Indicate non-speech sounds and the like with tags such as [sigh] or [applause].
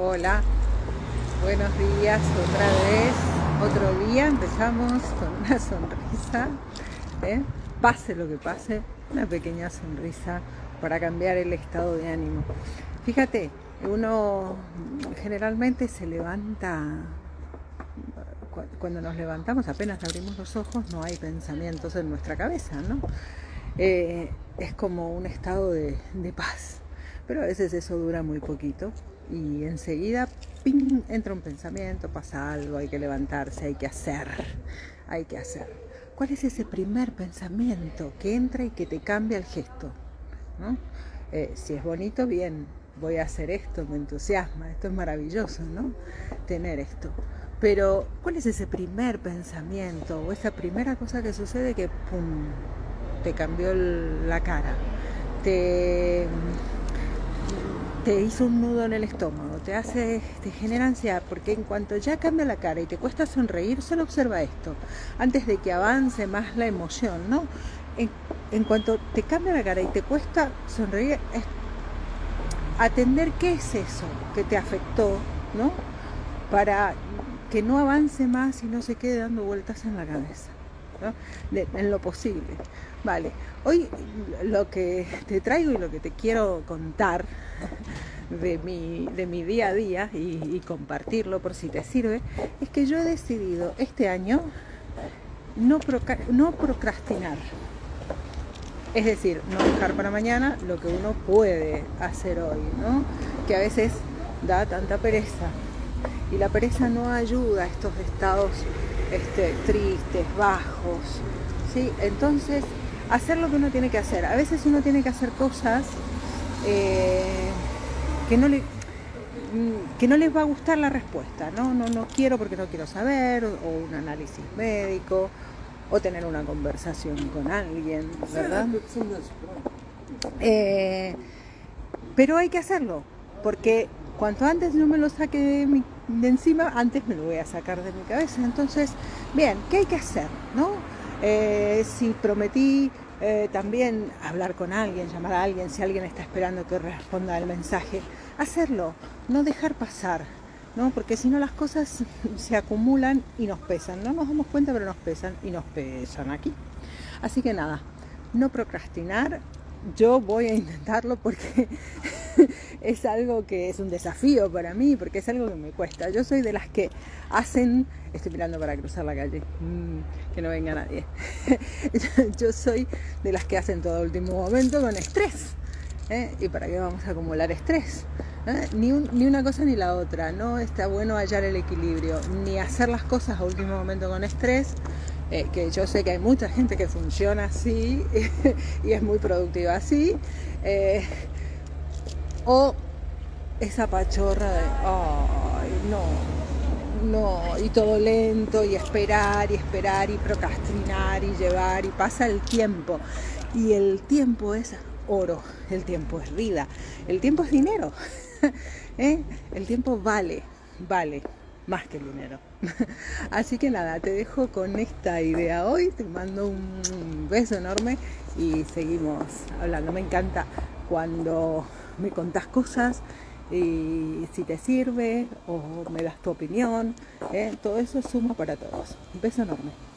Hola, buenos días otra vez, otro día empezamos con una sonrisa, ¿eh? pase lo que pase, una pequeña sonrisa para cambiar el estado de ánimo. Fíjate, uno generalmente se levanta, cuando nos levantamos, apenas abrimos los ojos, no hay pensamientos en nuestra cabeza, ¿no? Eh, es como un estado de, de paz, pero a veces eso dura muy poquito y enseguida ¡ping! entra un pensamiento, pasa algo, hay que levantarse, hay que hacer, hay que hacer. ¿Cuál es ese primer pensamiento que entra y que te cambia el gesto? Eh, si es bonito, bien, voy a hacer esto, me entusiasma, esto es maravilloso, ¿no? Tener esto. Pero, ¿cuál es ese primer pensamiento o esa primera cosa que sucede que, ¡pum!, te cambió la cara? Te te hizo un nudo en el estómago, te hace, te genera ansiedad, porque en cuanto ya cambia la cara y te cuesta sonreír, solo observa esto, antes de que avance más la emoción, ¿no? En, cuanto te cambia la cara y te cuesta sonreír, es atender qué es eso que te afectó, ¿no? Para que no avance más y no se quede dando vueltas en la cabeza. En lo posible. Vale, hoy lo que te traigo y lo que te quiero contar de mi, de mi día a día y, compartirlo por si te sirve, es que yo he decidido este año no, no procrastinar. Es decir, no dejar para mañana lo que uno puede hacer hoy, ¿no? Que a veces da tanta pereza. Y la pereza no ayuda a estos estados este, tristes, bajos. ¿sí? Entonces, hacer lo que uno tiene que hacer. A veces uno tiene que hacer cosas eh, que no le que no les va a gustar la respuesta, ¿no? No, no quiero porque no quiero saber, o, un análisis médico, o tener una conversación con alguien, ¿verdad? Eh, pero hay que hacerlo, porque cuanto antes yo me lo saque de, de, encima, antes me lo voy a sacar de mi cabeza. Entonces, bien, ¿qué hay que hacer? ¿no? Eh, si prometí eh, también hablar con alguien, llamar a alguien, si alguien está esperando que responda el mensaje, hacerlo, no dejar pasar, ¿no? Porque si no las cosas [laughs] se acumulan y nos pesan, no nos damos cuenta pero nos pesan y nos pesan aquí. Así que nada, no procrastinar, yo voy a intentarlo porque [laughs] [laughs] es algo que es un desafío para mí, porque es algo que me cuesta. Yo soy de las que hacen, estoy mirando para cruzar la calle, mm, que no venga nadie. [laughs] Yo soy de las que hacen todo último momento con estrés. ¿eh? ¿Y para qué vamos a acumular estrés? ¿Eh? Ni, una cosa ni la otra, no está bueno hallar el equilibrio, ni hacer las cosas a último momento con estrés, eh, que yo sé que hay mucha gente que funciona así [laughs] y es muy productiva así, o esa pachorra de, ay, no, no, y todo lento, y esperar, y esperar, y procrastinar, y llevar, y pasa el tiempo. Y el tiempo es oro, el tiempo es vida, el tiempo es dinero. [laughs] ¿Eh? El tiempo vale, vale más que el dinero. [laughs] Así que nada, te dejo con esta idea hoy, te mando un beso enorme y seguimos hablando. Me encanta cuando me contás cosas y si te sirve o me das tu opinión, ¿eh? todo eso suma para todos. Un beso enorme.